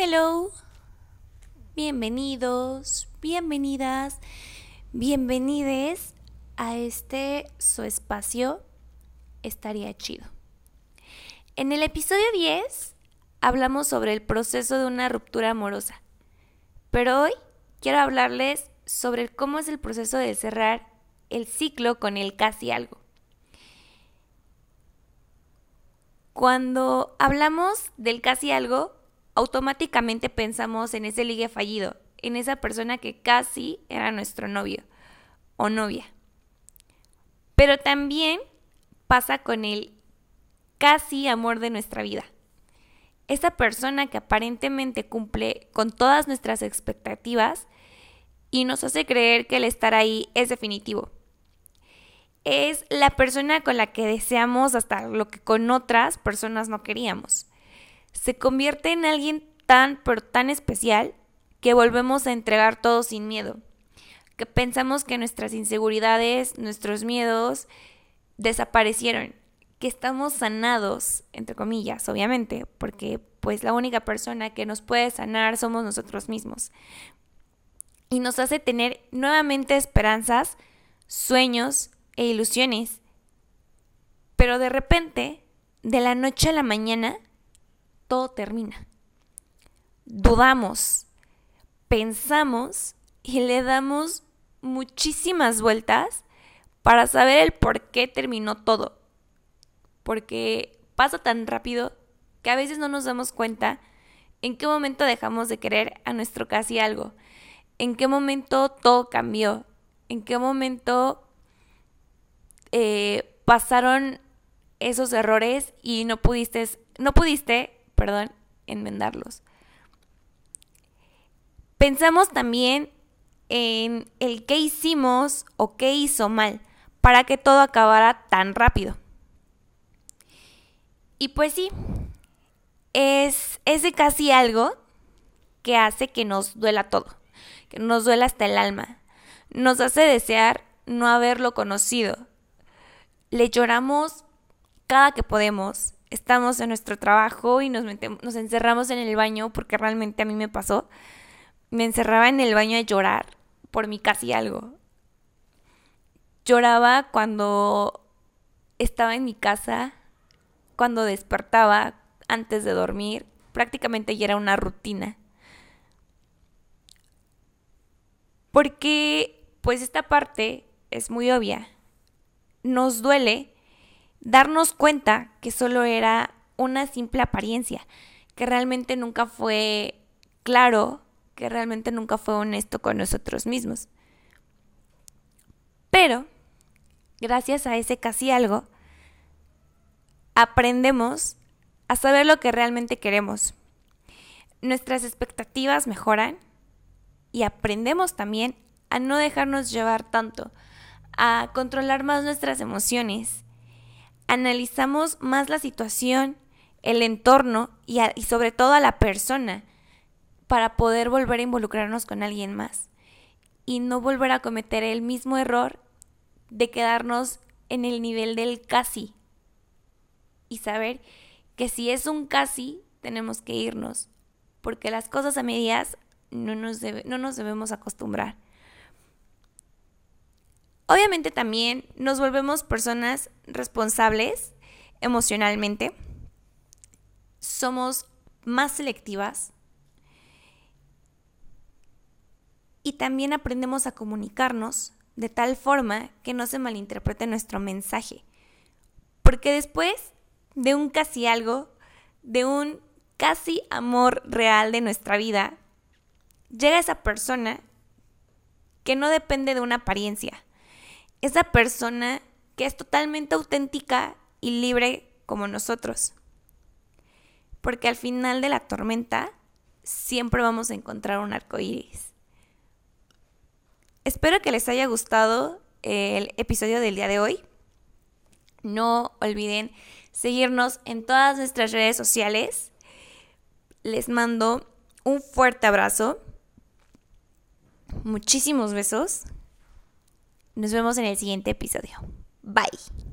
Hello, bienvenidos, bienvenidas, bienvenides a este su espacio estaría chido. En el episodio 10 hablamos sobre el proceso de una ruptura amorosa, pero hoy quiero hablarles sobre cómo es el proceso de cerrar el ciclo con el casi algo. Cuando hablamos del casi algo, automáticamente pensamos en ese ligue fallido, en esa persona que casi era nuestro novio o novia. Pero también pasa con el casi amor de nuestra vida. Esa persona que aparentemente cumple con todas nuestras expectativas y nos hace creer que el estar ahí es definitivo. Es la persona con la que deseamos hasta lo que con otras personas no queríamos se convierte en alguien tan, pero tan especial que volvemos a entregar todo sin miedo, que pensamos que nuestras inseguridades, nuestros miedos desaparecieron, que estamos sanados, entre comillas, obviamente, porque pues la única persona que nos puede sanar somos nosotros mismos. Y nos hace tener nuevamente esperanzas, sueños e ilusiones. Pero de repente, de la noche a la mañana, todo termina. Dudamos, pensamos y le damos muchísimas vueltas para saber el por qué terminó todo. Porque pasa tan rápido que a veces no nos damos cuenta en qué momento dejamos de querer a nuestro casi algo, en qué momento todo cambió, en qué momento eh, pasaron esos errores y no pudiste, no pudiste perdón, enmendarlos. Pensamos también en el qué hicimos o qué hizo mal para que todo acabara tan rápido. Y pues sí, es ese casi algo que hace que nos duela todo, que nos duela hasta el alma, nos hace desear no haberlo conocido. Le lloramos cada que podemos, estamos en nuestro trabajo y nos, nos encerramos en el baño, porque realmente a mí me pasó, me encerraba en el baño a llorar por mi casi algo. Lloraba cuando estaba en mi casa, cuando despertaba antes de dormir, prácticamente ya era una rutina. Porque, pues esta parte es muy obvia. Nos duele darnos cuenta que solo era una simple apariencia, que realmente nunca fue claro, que realmente nunca fue honesto con nosotros mismos. Pero, gracias a ese casi algo, aprendemos a saber lo que realmente queremos. Nuestras expectativas mejoran y aprendemos también a no dejarnos llevar tanto, a controlar más nuestras emociones analizamos más la situación, el entorno y, sobre todo a la persona para poder volver a involucrarnos con alguien más y no volver a cometer el mismo error de quedarnos en el nivel del casi y saber que si es un casi tenemos que irnos porque las cosas a medias no nos, no nos debemos acostumbrar. Obviamente también nos volvemos personas responsables emocionalmente. Somos más selectivas. Y también aprendemos a comunicarnos de tal forma que no se malinterprete nuestro mensaje. Porque después de un casi algo, de un casi amor real de nuestra vida, llega esa persona que no depende de una apariencia, esa persona que es totalmente auténtica y libre como nosotros. Porque al final de la tormenta siempre vamos a encontrar un arco iris. Espero que les haya gustado el episodio del día de hoy. No olviden seguirnos en todas nuestras redes sociales. Les mando un fuerte abrazo. Muchísimos besos. Nos vemos en el siguiente episodio. Bye.